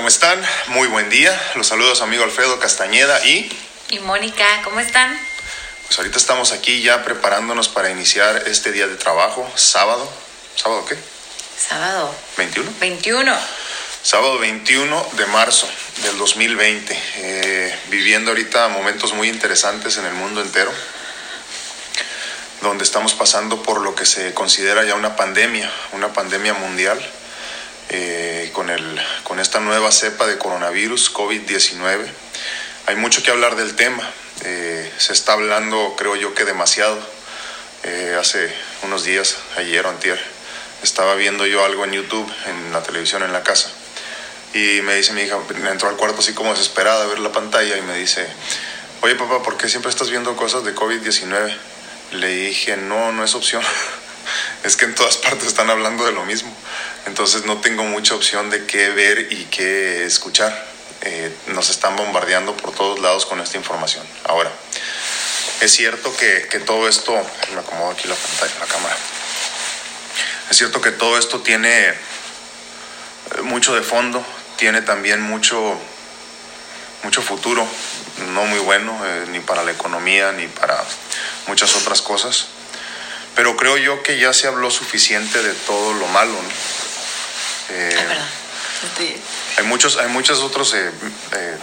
¿Cómo están? Muy buen día. Los saludos a amigo Alfredo Castañeda y... Y Mónica, ¿cómo están? Pues ahorita estamos aquí ya preparándonos para iniciar este día de trabajo, sábado. ¿Sábado qué? Sábado. ¿21? 21. Sábado 21 de marzo del 2020. Eh, viviendo ahorita momentos muy interesantes en el mundo entero, donde estamos pasando por lo que se considera ya una pandemia, una pandemia mundial eh, con, el, con esta nueva cepa de coronavirus, COVID-19. Hay mucho que hablar del tema. Eh, se está hablando, creo yo, que demasiado. Eh, hace unos días, ayer o antier, estaba viendo yo algo en YouTube, en la televisión, en la casa. Y me dice mi hija, entró al cuarto así como desesperada a ver la pantalla y me dice, oye papá, ¿por qué siempre estás viendo cosas de COVID-19? Le dije, no, no es opción. es que en todas partes están hablando de lo mismo. Entonces no tengo mucha opción de qué ver y qué escuchar. Eh, nos están bombardeando por todos lados con esta información. Ahora, es cierto que, que todo esto, me acomodo aquí la pantalla, la cámara. Es cierto que todo esto tiene eh, mucho de fondo, tiene también mucho, mucho futuro, no muy bueno, eh, ni para la economía, ni para muchas otras cosas. Pero creo yo que ya se habló suficiente de todo lo malo. ¿no? Eh, es verdad. Sí. Hay muchos, hay muchos otros eh, eh,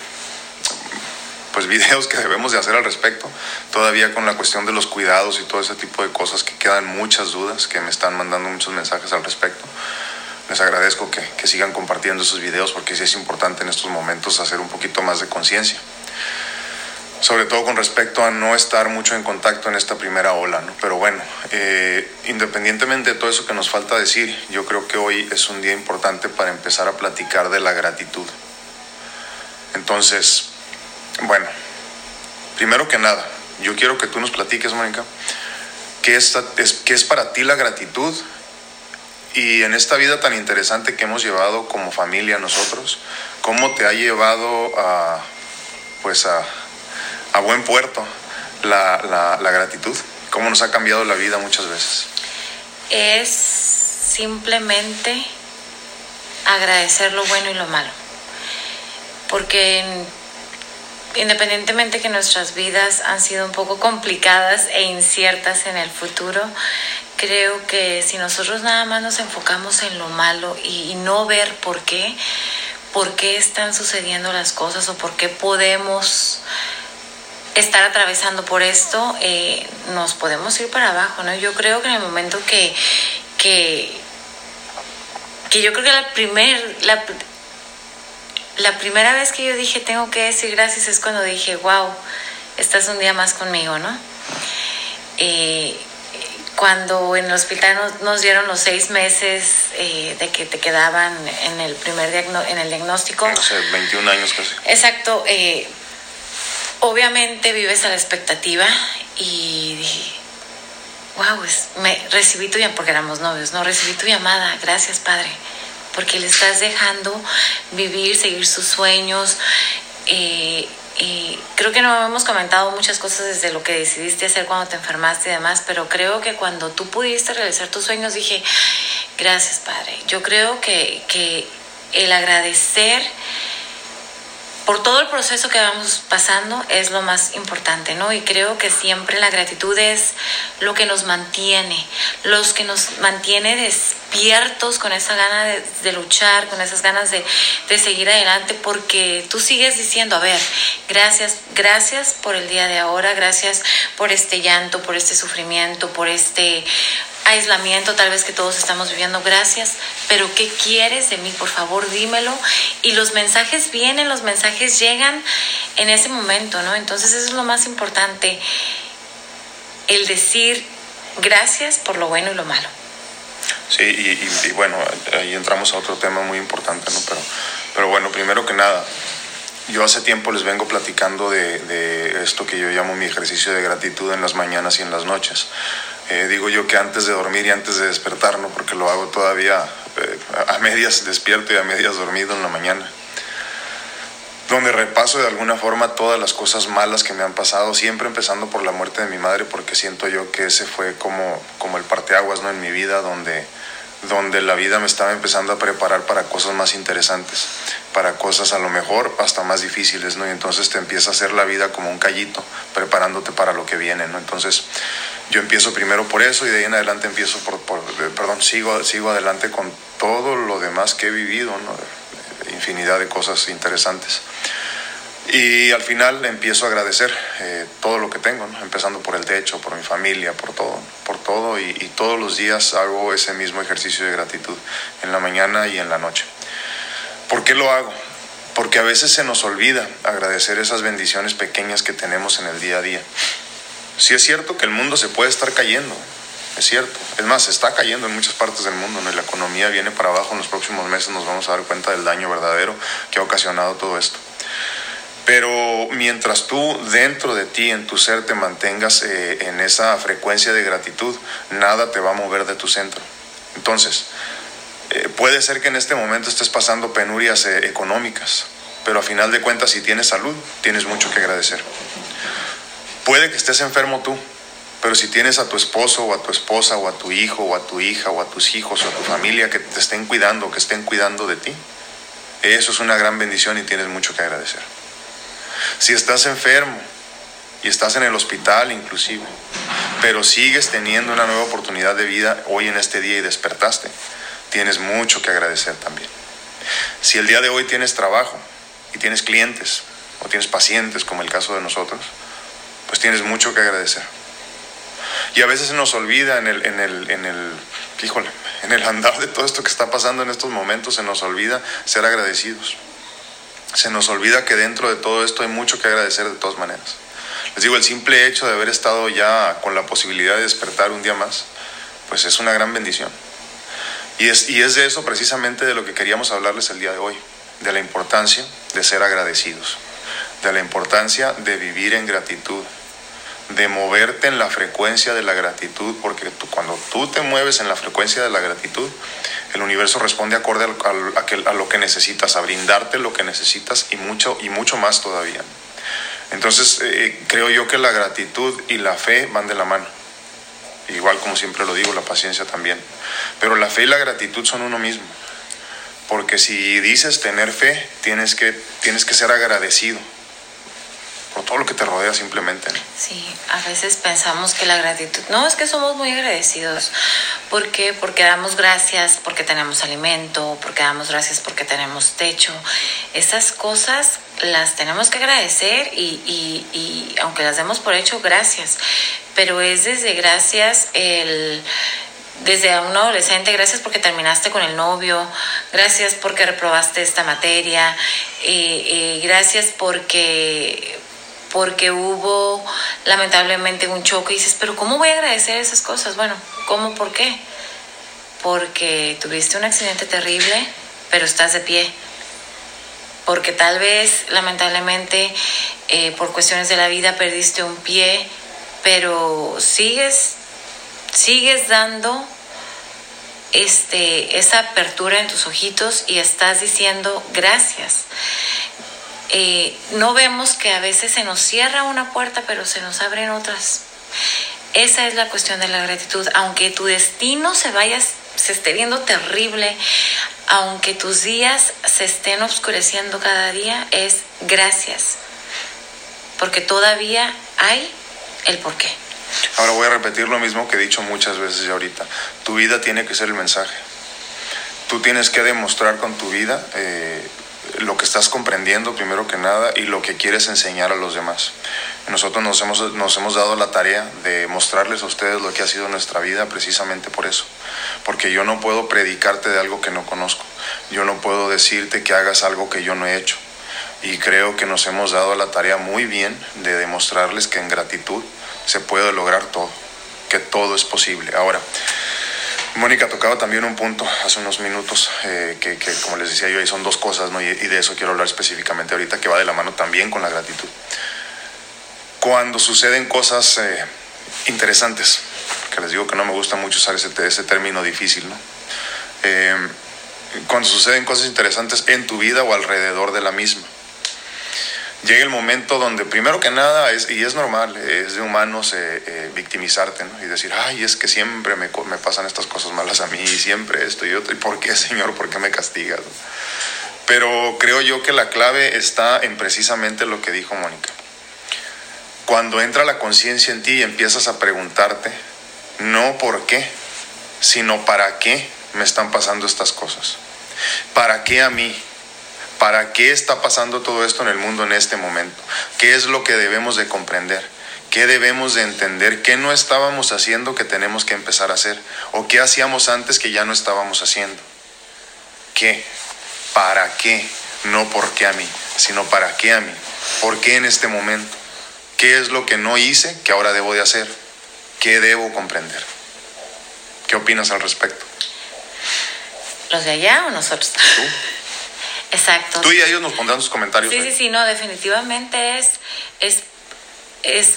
pues videos que debemos de hacer al respecto. Todavía con la cuestión de los cuidados y todo ese tipo de cosas que quedan muchas dudas, que me están mandando muchos mensajes al respecto. Les agradezco que, que sigan compartiendo esos videos porque sí es importante en estos momentos hacer un poquito más de conciencia sobre todo con respecto a no estar mucho en contacto en esta primera ola, ¿no? Pero bueno, eh, independientemente de todo eso que nos falta decir, yo creo que hoy es un día importante para empezar a platicar de la gratitud. Entonces, bueno, primero que nada, yo quiero que tú nos platiques, Mónica, qué es, qué es para ti la gratitud y en esta vida tan interesante que hemos llevado como familia nosotros, cómo te ha llevado a, pues a a buen puerto la, la, gratitud, cómo nos ha cambiado la vida muchas veces. Es simplemente agradecer lo bueno y lo malo. Porque independientemente que nuestras vidas han sido un poco complicadas e inciertas en el futuro, creo que si nosotros nada más nos enfocamos en lo malo y, y no ver por qué, por qué están sucediendo las cosas o por qué podemos estar atravesando por esto, eh, nos podemos ir para abajo, ¿no? Yo creo que en el momento que, que, que yo creo que la, primer, la, la primera vez que yo dije tengo que decir gracias es cuando dije, wow, estás un día más conmigo, ¿no? Eh, cuando en el hospital nos, nos, dieron los seis meses eh, de que te quedaban en el primer diagno en el diagnóstico. No sé, 21 años casi. Exacto. Eh, obviamente vives a la expectativa y dije, wow, me recibí tu llamada, porque éramos novios, no, recibí tu llamada, gracias Padre, porque le estás dejando vivir, seguir sus sueños. Eh, y creo que no hemos comentado muchas cosas desde lo que decidiste hacer cuando te enfermaste y demás, pero creo que cuando tú pudiste realizar tus sueños dije, gracias Padre. Yo creo que, que el agradecer por todo el proceso que vamos pasando es lo más importante, ¿no? Y creo que siempre la gratitud es lo que nos mantiene, los que nos mantiene despiertos con esa gana de, luchar, con esas ganas de, seguir adelante, porque tú sigues diciendo, a ver, gracias, gracias por el día de ahora, gracias por este llanto, por este sufrimiento, por este aislamiento tal vez que todos estamos viviendo, gracias, pero ¿qué quieres de mí? Por favor, dímelo. Y los mensajes vienen, los mensajes llegan en ese momento, ¿no? Entonces eso es lo más importante, el decir gracias por lo bueno y lo malo. Sí, y, y, bueno, ahí entramos a otro tema muy importante, ¿no? Pero, pero bueno, primero que nada, yo hace tiempo les vengo platicando de, de, esto que yo llamo mi ejercicio de gratitud en las mañanas y en las noches. Eh, digo yo que antes de dormir y antes de despertar, ¿no? porque lo hago todavía eh, a medias despierto y a medias dormido en la mañana, donde repaso de alguna forma todas las cosas malas que me han pasado, siempre empezando por la muerte de mi madre, porque siento yo que ese fue como, como el parteaguas ¿no? en mi vida, donde, donde la vida me estaba empezando a preparar para cosas más interesantes, para cosas a lo mejor hasta más difíciles, ¿no? Y entonces te empieza a hacer la vida como un callito, preparándote para lo que viene, ¿no? Entonces yo empiezo primero por eso y de ahí en adelante empiezo por, perdón, sigo, sigo adelante con todo lo demás que he vivido, ¿no? Infinidad de cosas interesantes. Y al final empiezo a agradecer eh, todo lo que tengo, empezando por el techo, por mi familia, por todo, por todo. Y, todos los días hago ese mismo ejercicio de gratitud, en la mañana y en la noche. ¿Por qué lo hago? Porque a veces se nos olvida agradecer esas bendiciones pequeñas que tenemos en el día a día. Sí es cierto que el mundo se puede estar cayendo, es cierto. Es más, se está cayendo en muchas partes del mundo, ¿no? la economía viene para abajo, en los próximos meses nos vamos a dar cuenta del daño verdadero que ha ocasionado todo esto. Pero mientras tú dentro de ti, en tu ser, te mantengas eh, en esa frecuencia de gratitud, nada te va a mover de tu centro. Entonces, eh, puede ser que en este momento estés pasando penurias eh, económicas, pero a final de cuentas, si tienes salud, tienes mucho que agradecer. Puede que estés enfermo tú, pero si tienes a tu esposo o a tu esposa o a tu hijo o a tu hija o a tus hijos o a tu familia que te estén cuidando, que estén cuidando de ti, eso es una gran bendición y tienes mucho que agradecer. Si estás enfermo y estás en el hospital inclusive, pero sigues teniendo una nueva oportunidad de vida hoy en este día y despertaste, tienes mucho que agradecer también. Si el día de hoy tienes trabajo y tienes clientes o tienes pacientes como el caso de nosotros, pues tienes mucho que agradecer. Y a veces se nos olvida en el, en el, en el, híjole, en el andar de todo esto que está pasando en estos momentos, se nos olvida ser agradecidos se nos olvida que dentro de todo esto hay mucho que agradecer de todas maneras. Les digo, el simple hecho de haber estado ya con la posibilidad de despertar un día más, pues es una gran bendición. Y es, y es de eso precisamente de lo que queríamos hablarles el día de hoy, de la importancia de ser agradecidos, de la importancia de vivir en gratitud, de moverte en la frecuencia de la gratitud, porque cuando tú te mueves en la frecuencia de la gratitud, el universo responde acorde a, lo que necesitas, a brindarte lo que necesitas y mucho, y mucho más todavía. Entonces, eh, creo yo que la gratitud y la fe van de la mano. Igual como siempre lo digo, la paciencia también. Pero la fe y la gratitud son uno mismo. Porque si dices tener fe, tienes que, tienes que ser agradecido por todo lo que te rodea simplemente. Sí, a veces pensamos que la gratitud, no, es que somos muy agradecidos. ¿Por qué? Porque damos gracias porque tenemos alimento, porque damos gracias porque tenemos techo. Esas cosas las tenemos que agradecer y, aunque las demos por hecho, gracias. Pero es desde gracias el desde a un adolescente, gracias porque terminaste con el novio, gracias porque reprobaste esta materia, y gracias porque porque hubo lamentablemente un choque y dices, pero ¿cómo voy a agradecer esas cosas? Bueno, ¿cómo? ¿Por qué? Porque tuviste un accidente terrible, pero estás de pie. Porque tal vez lamentablemente eh, por cuestiones de la vida perdiste un pie, pero sigues, sigues dando este, esa apertura en tus ojitos y estás diciendo gracias. Eh, no vemos que a veces se nos cierra una puerta, pero se nos abren otras. Esa es la cuestión de la gratitud. Aunque tu destino se vaya, se esté viendo terrible, aunque tus días se estén oscureciendo cada día, es gracias. Porque todavía hay el porqué. Ahora voy a repetir lo mismo que he dicho muchas veces ya ahorita. Tu vida tiene que ser el mensaje. Tú tienes que demostrar con tu vida eh, lo que estás comprendiendo primero que nada y lo que quieres enseñar a los demás. Nosotros nos hemos, nos hemos dado la tarea de mostrarles a ustedes lo que ha sido nuestra vida precisamente por eso. Porque yo no puedo predicarte de algo que no conozco. Yo no puedo decirte que hagas algo que yo no he hecho. Y creo que nos hemos dado la tarea muy bien de demostrarles que en gratitud se puede lograr todo, que todo es posible. Ahora, Mónica tocaba también un punto hace unos minutos eh, que, como les decía yo, ahí son dos cosas, ¿no? Y, de eso quiero hablar específicamente ahorita, que va de la mano también con la gratitud. Cuando suceden cosas eh, interesantes, que les digo que no me gusta mucho usar ese, ese término difícil, ¿no? Eh, cuando suceden cosas interesantes en tu vida o alrededor de la misma, llega el momento donde primero que nada, es, y es normal, es de humanos eh, eh, victimizarte ¿no? y decir, ay, es que siempre me, me, pasan estas cosas malas a mí, siempre esto y otro, ¿y por qué, Señor? ¿Por qué me castigas? Pero creo yo que la clave está en precisamente lo que dijo Mónica. Cuando entra la conciencia en ti y empiezas a preguntarte, no por qué, sino para qué me están pasando estas cosas. ¿Para qué a mí? ¿Para qué está pasando todo esto en el mundo en este momento? ¿Qué es lo que debemos de comprender? ¿Qué debemos de entender? ¿Qué no estábamos haciendo que tenemos que empezar a hacer? ¿O qué hacíamos antes que ya no estábamos haciendo? ¿Qué? ¿Para qué? No por qué a mí, sino para qué a mí. ¿Por qué en este momento? ¿Qué es lo que no hice que ahora debo de hacer? ¿Qué debo comprender? ¿Qué opinas al respecto? ¿Los de allá o nosotros? Tú. Exacto. Tú y ellos nos pondrán sus comentarios. Sí, sí, sí, no, definitivamente es, es, es,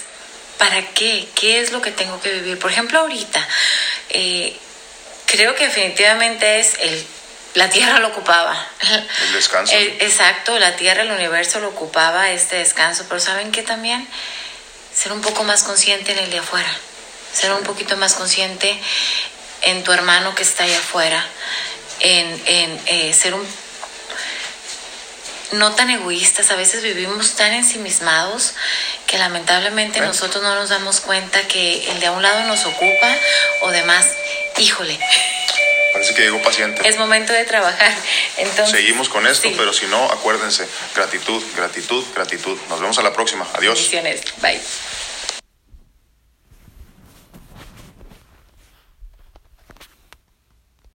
¿para qué? ¿Qué es lo que tengo que vivir? Por ejemplo, ahorita, eh, creo que definitivamente es el, la Tierra lo ocupaba. El descanso. Exacto, la Tierra, el universo lo ocupaba, este descanso, pero ¿saben qué también? Ser un poco más consciente en el de afuera, ser un poquito más consciente en tu hermano que está allá afuera, en, en eh, ser un no tan egoístas, a veces vivimos tan ensimismados que lamentablemente ¿Eh? nosotros no nos damos cuenta que el de a un lado nos ocupa o demás. Híjole, Parece que llegó paciente. es momento de trabajar. Entonces, Seguimos con esto, sí. pero si no, acuérdense, gratitud, gratitud, gratitud. Nos vemos a la próxima. Adiós. Bendiciones. Bye.